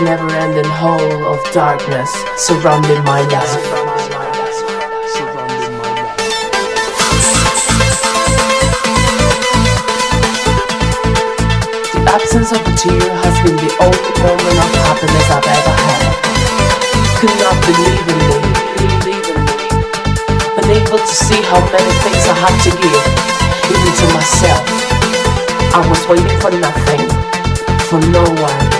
never-ending hole of darkness surrounding my life. The absence of a tear has been the only moment of happiness I've ever had. Could not believe in me, believe in me. Unable to see how many things I had to give, even to myself. I was waiting for nothing, for no one,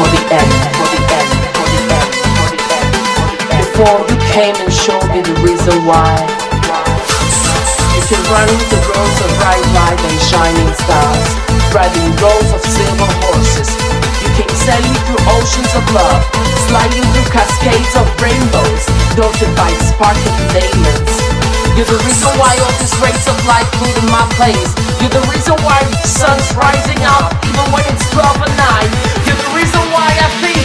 for the end, for the end, for the end, for the end. Before you came and showed me the reason why. You can run the roads of bright light and shining stars riding rows of silver horses. You came sailing through oceans of love, sliding through cascades of rainbows, dotted by sparkling diamonds. You're the reason why all this rays of light flew to my place. You're the reason why the sun's rising up even when it's 12 at night. I think I'm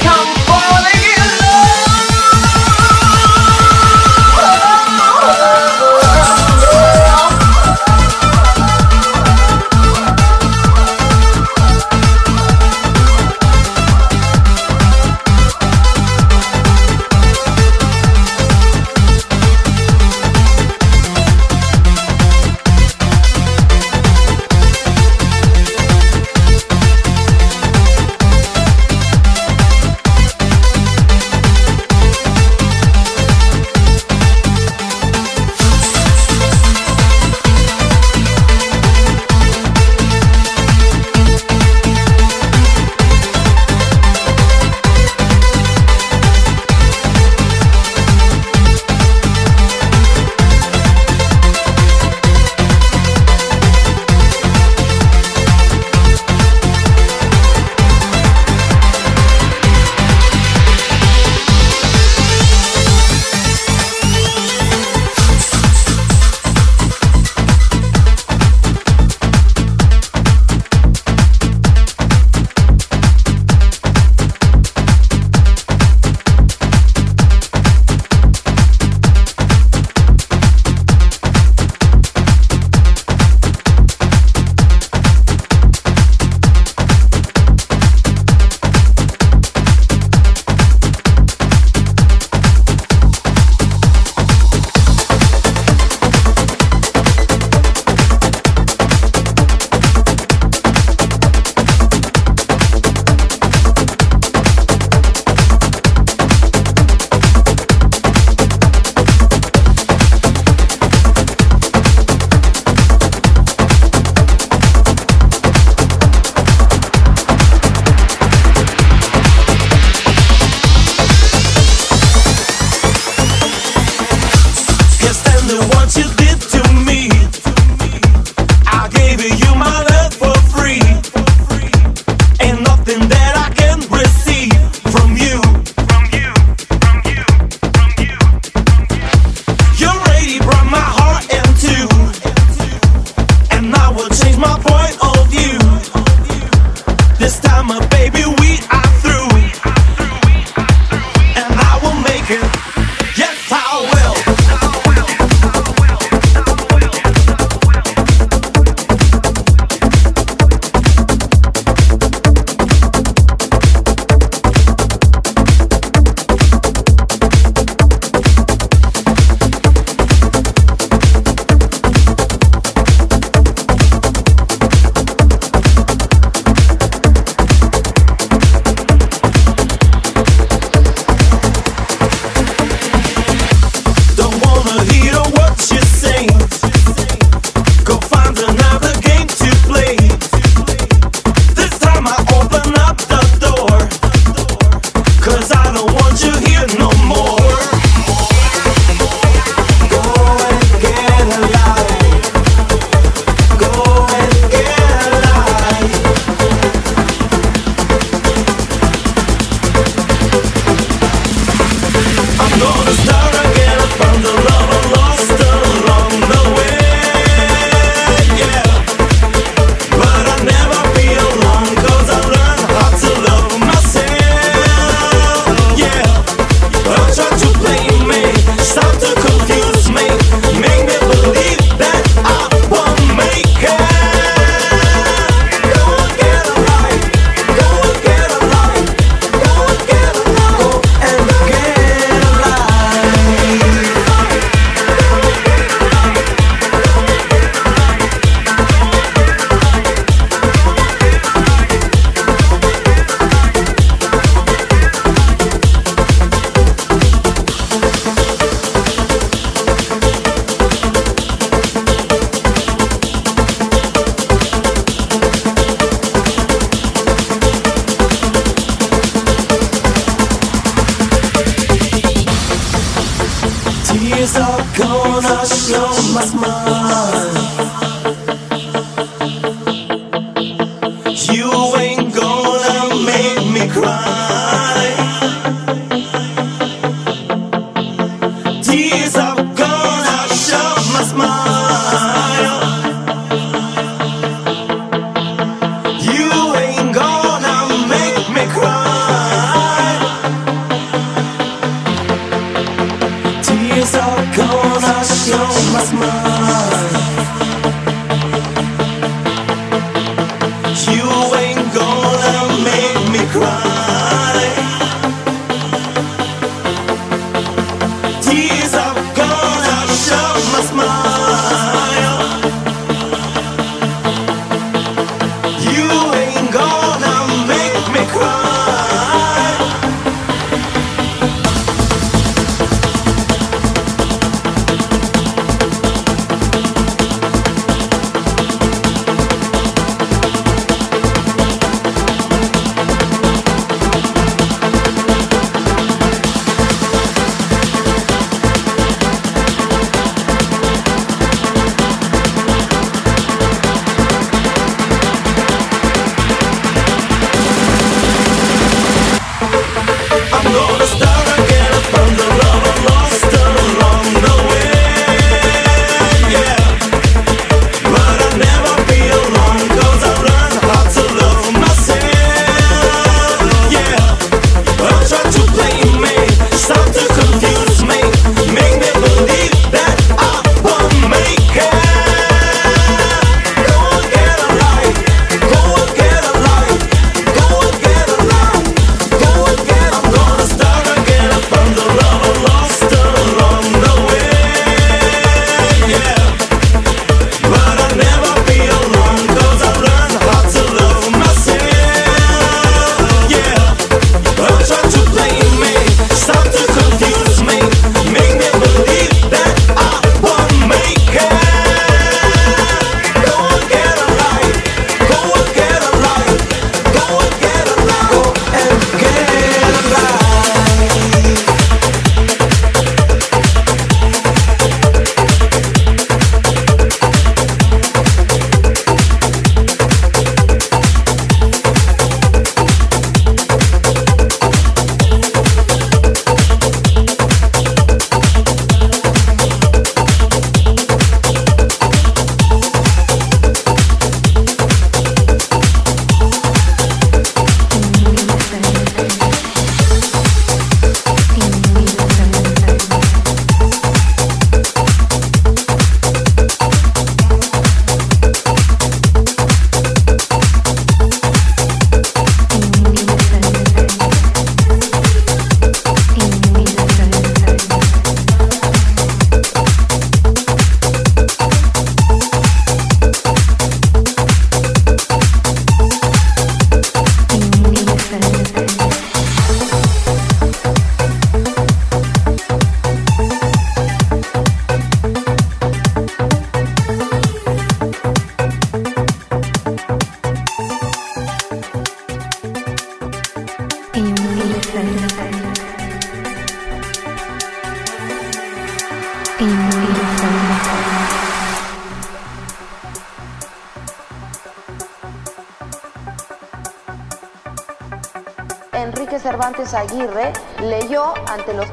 Aguirre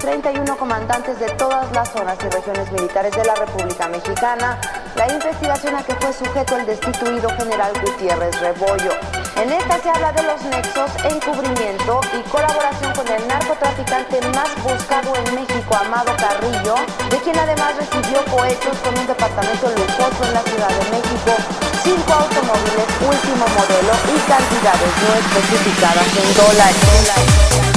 31 comandantes de todas las zonas y regiones militares de la República Mexicana la investigación a que fue sujeto el destituido general Gutiérrez Rebollo. En esta se habla de los nexos, encubrimiento y colaboración con el narcotraficante más buscado en México, Amado Carrillo, de quien además recibió cohetes con un departamento lujoso en la Ciudad de México, cinco automóviles último modelo y cantidades no especificadas en dólares.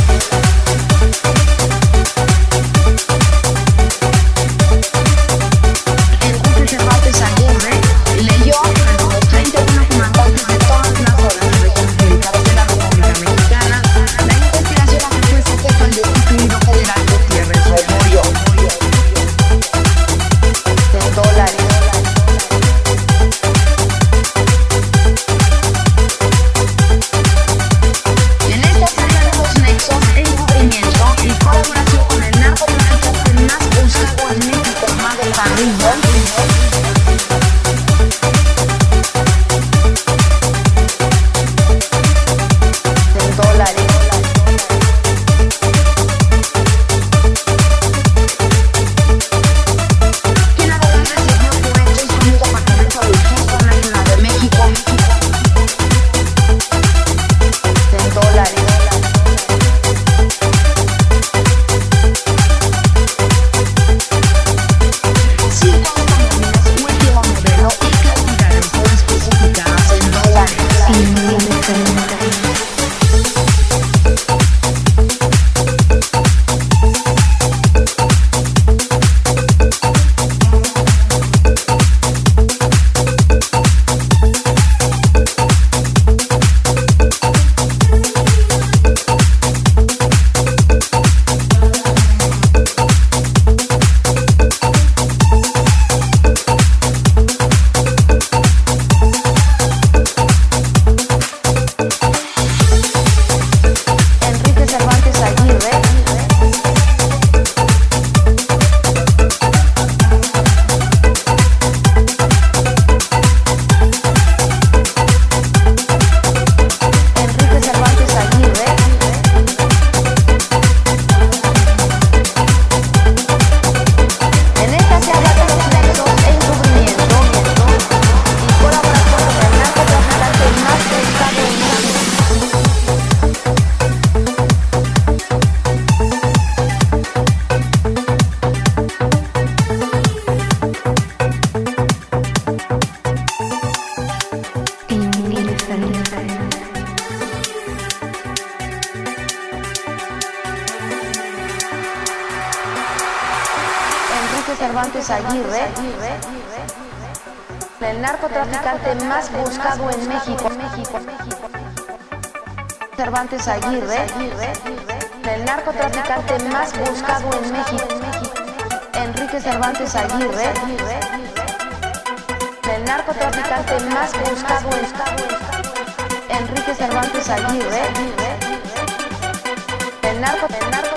El narco, el narco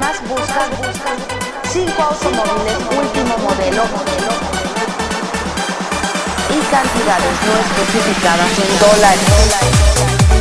más buscado, cinco automóviles último modelo y cantidades no especificadas en dólares.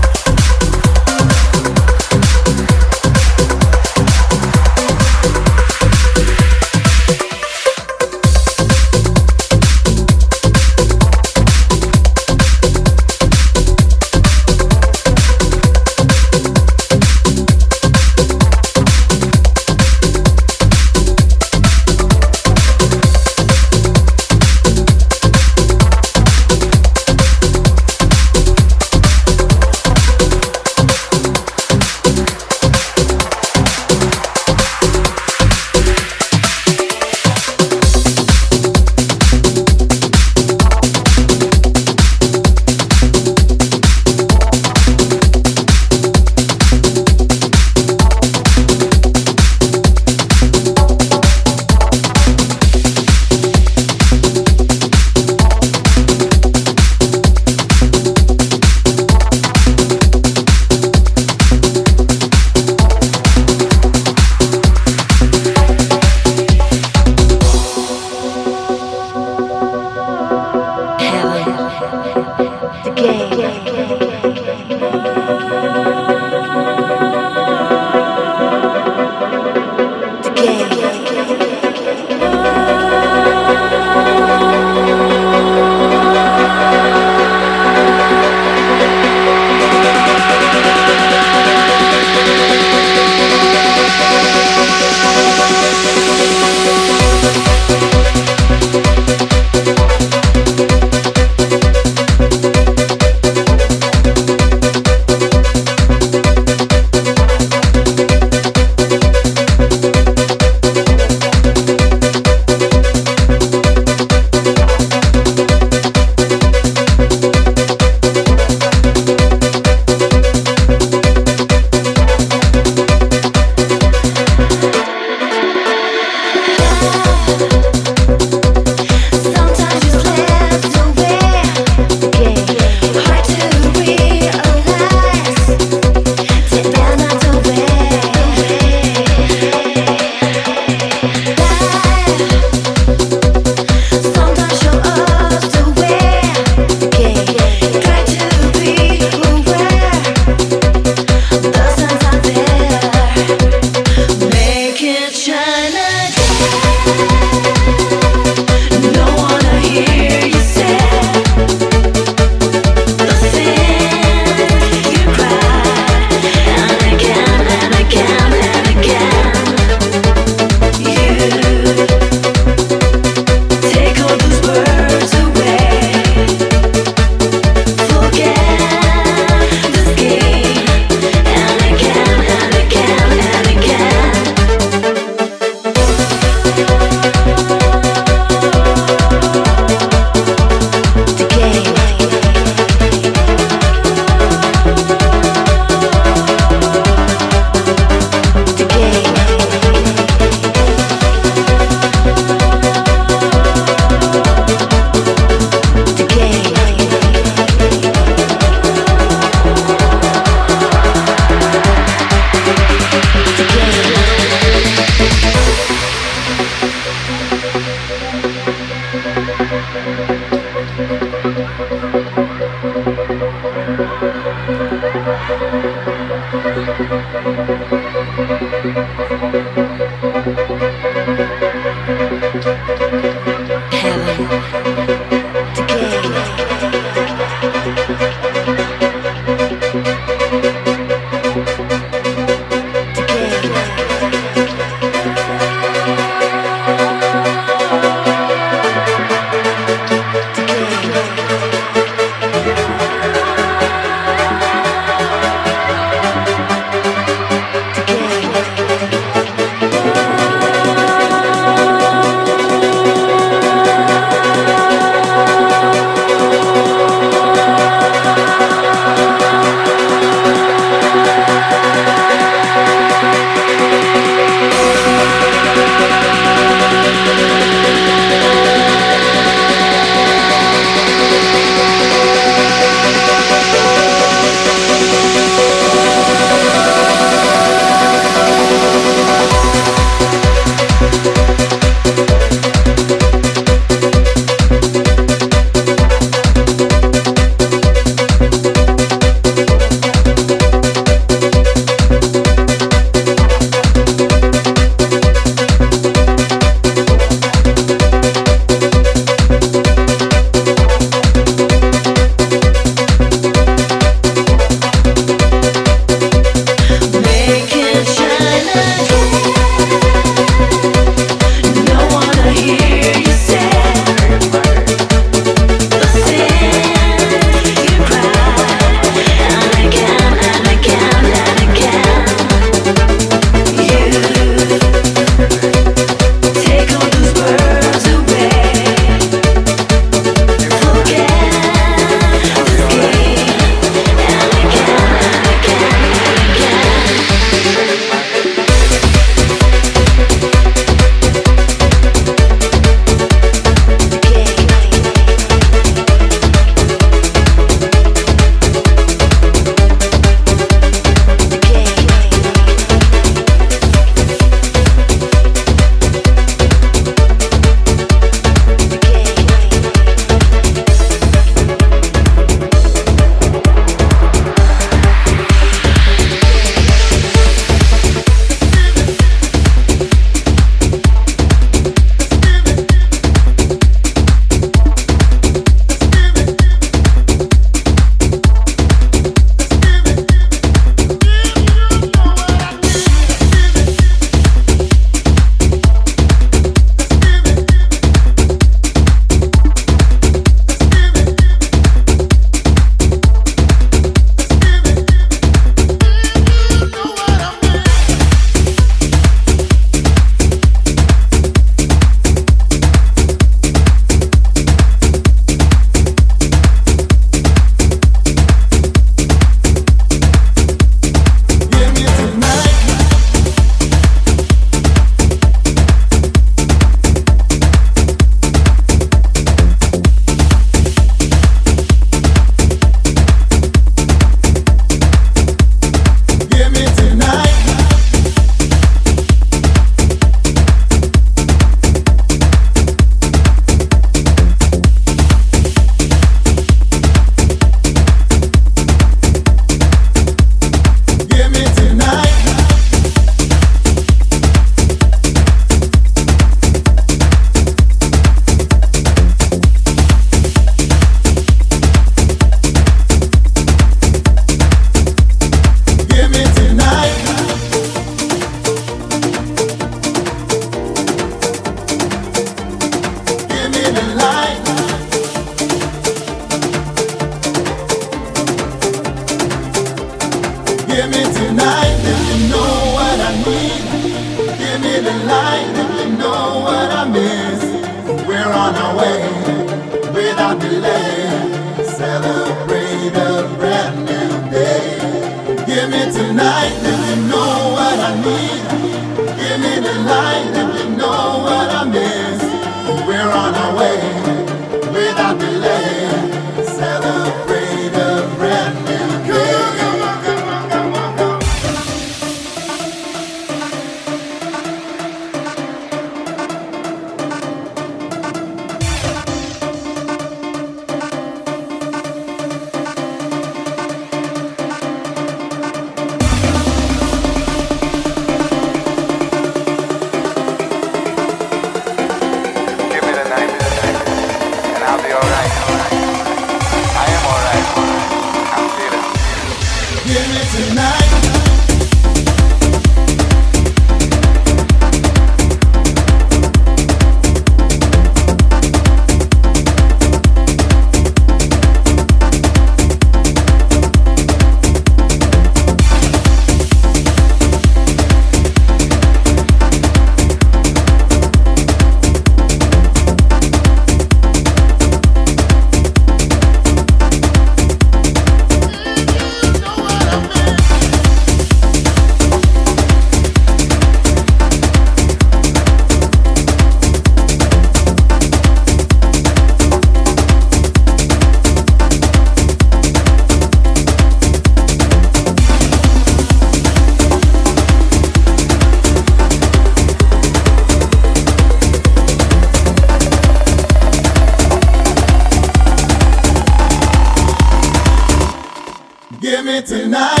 Love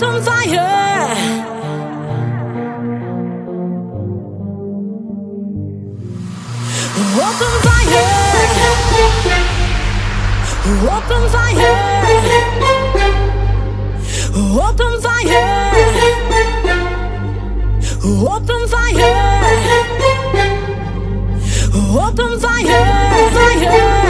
set on fire. Open fire. Open fire. Open fire. Open fire. Open fire. Fire.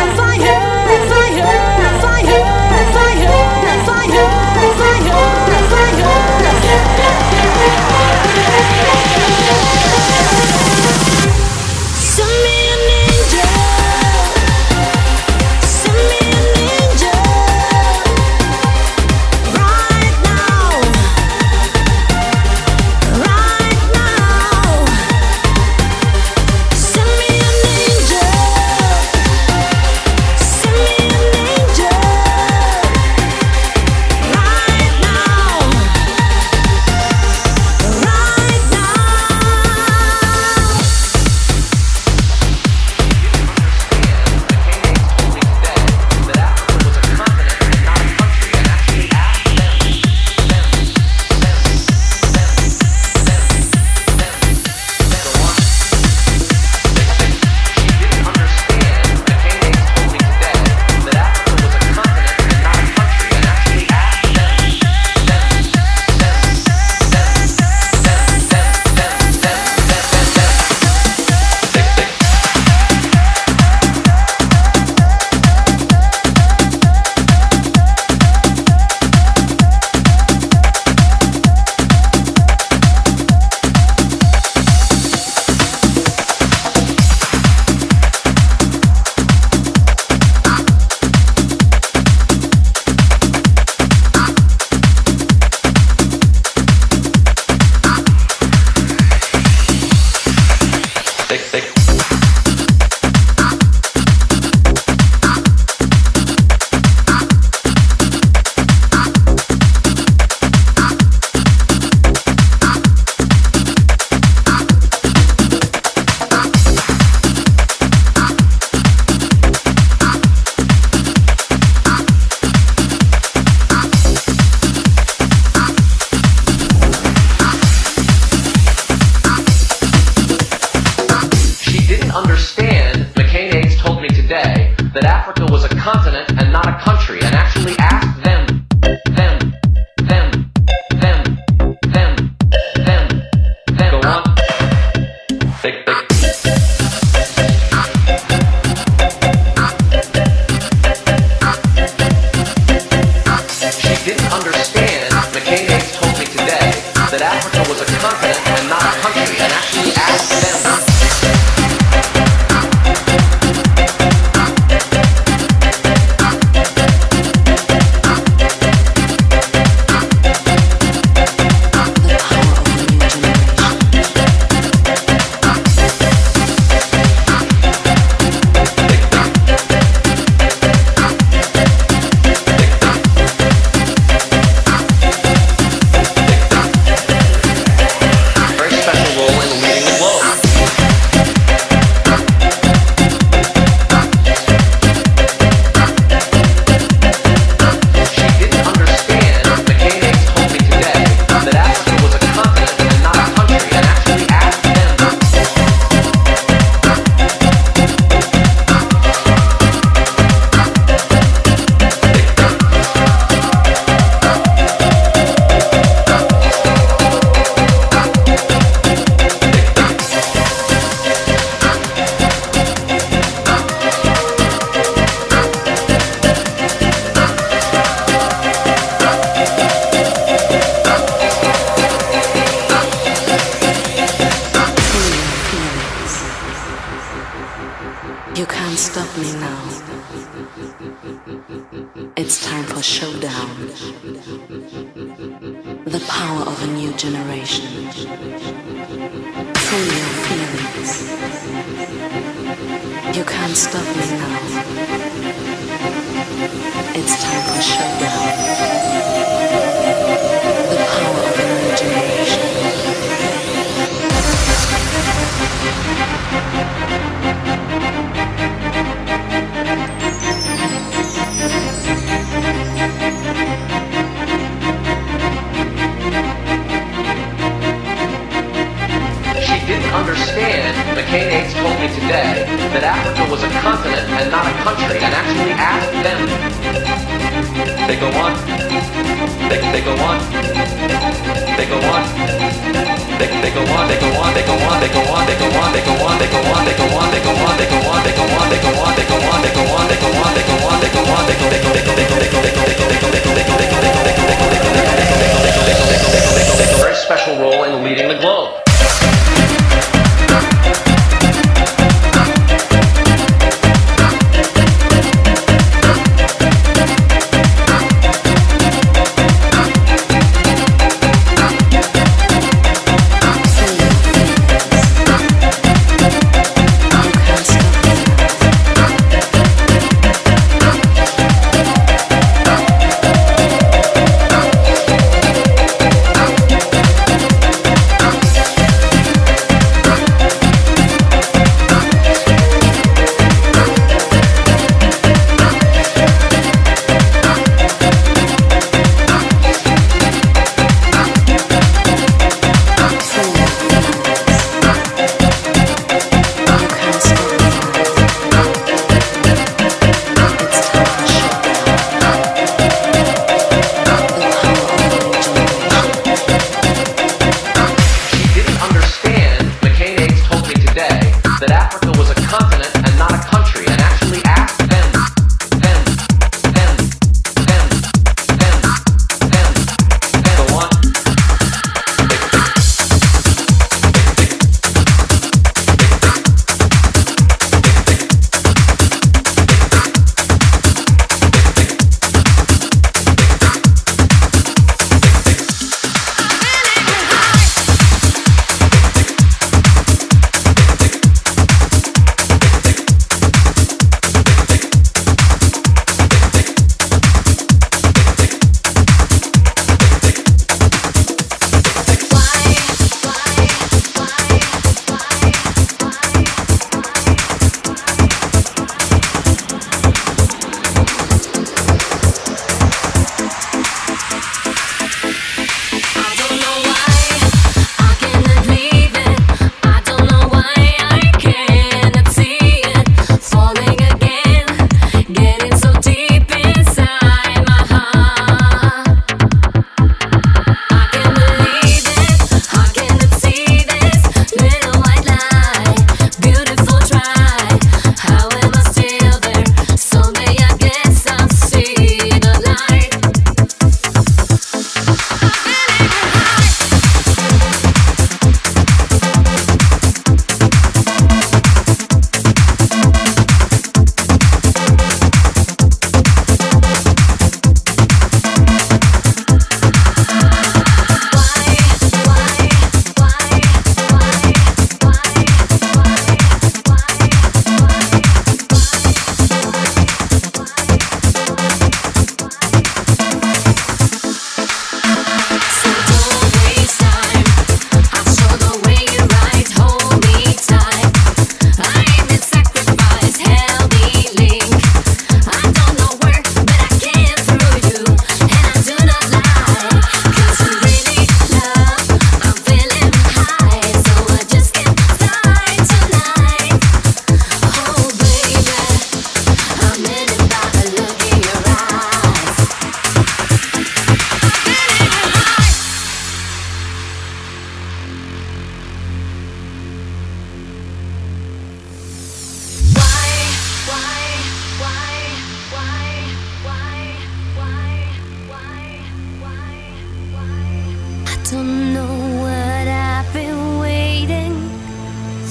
Them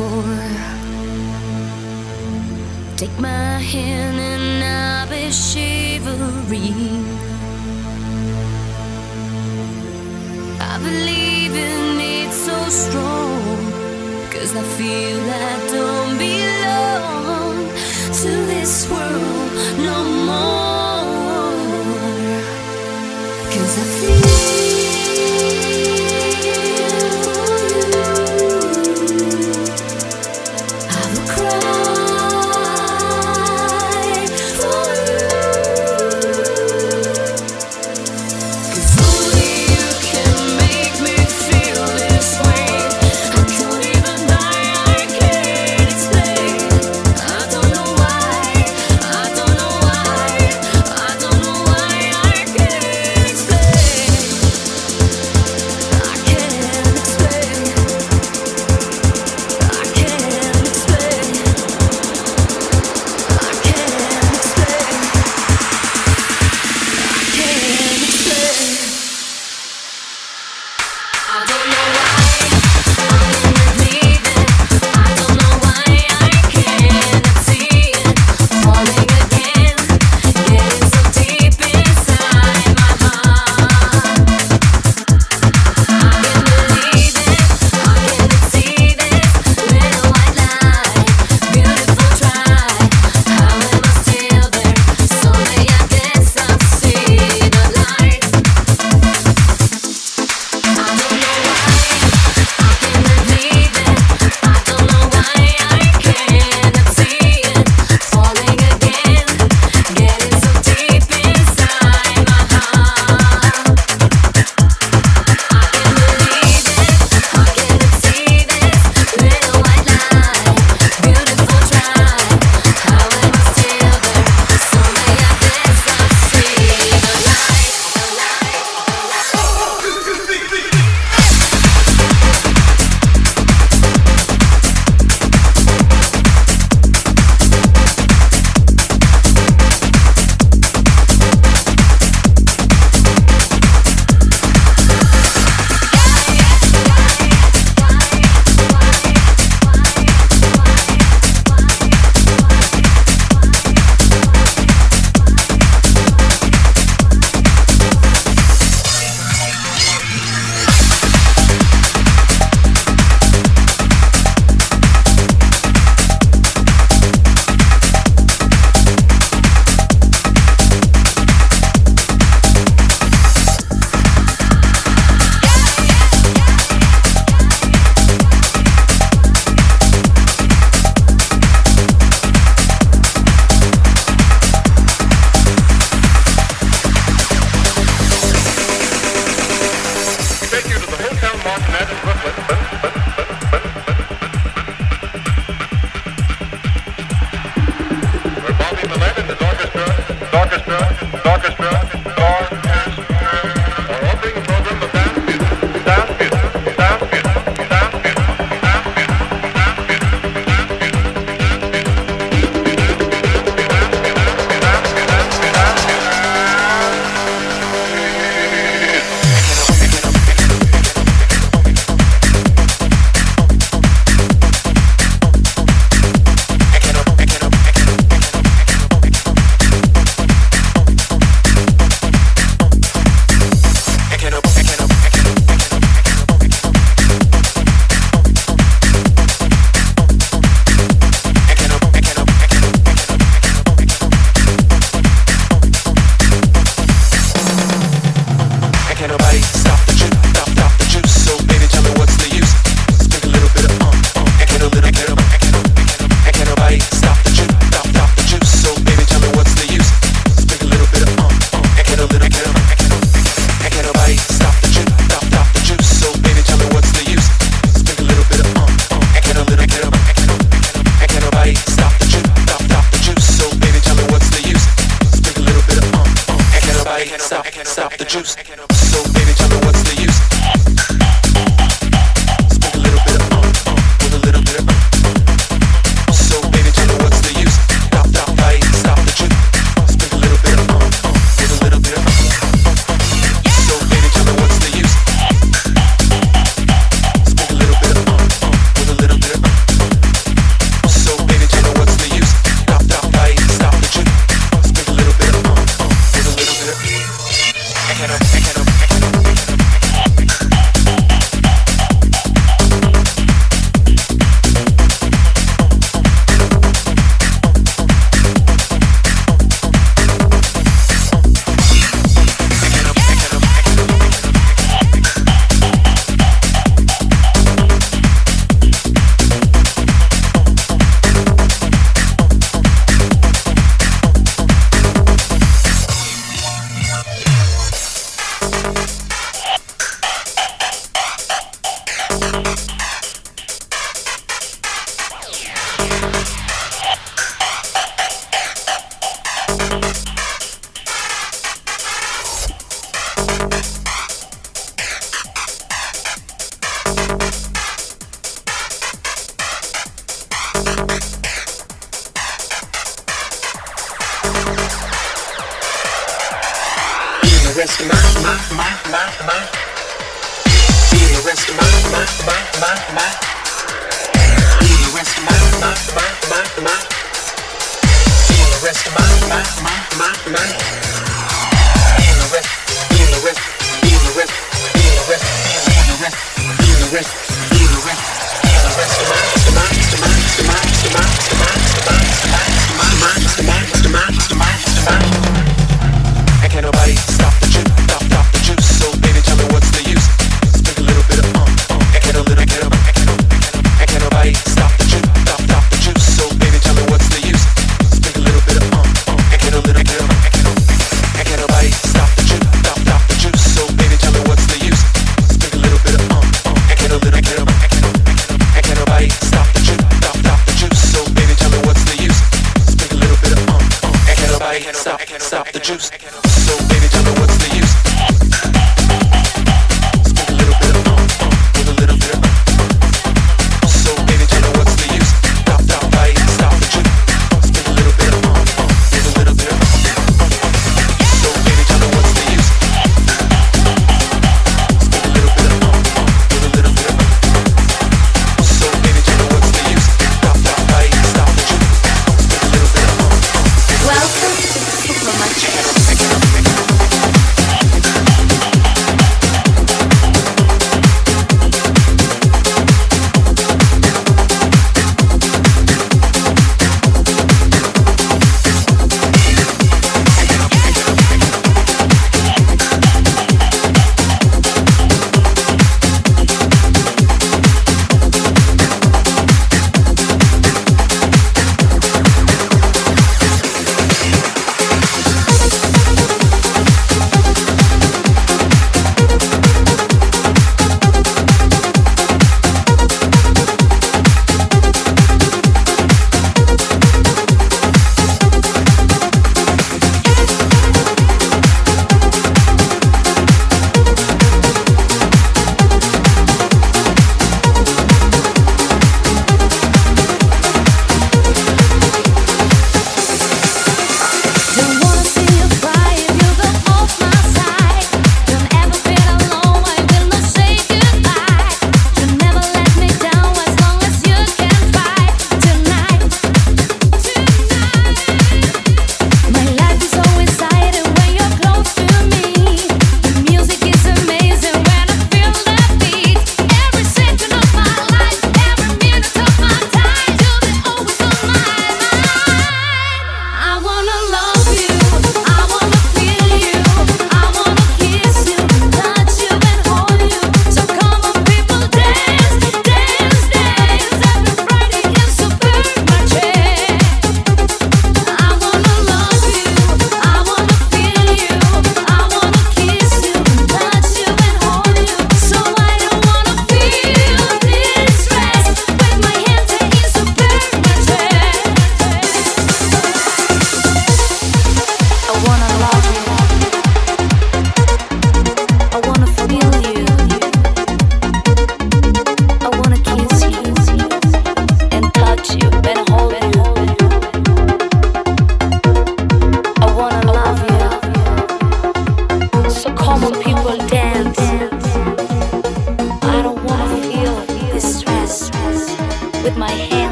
before. Take my hand and I'll be shivering. I believe in it so strong, cause I feel I don't belong to this world no more. Cause I feel rest of my, my, juice.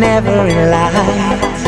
Never lie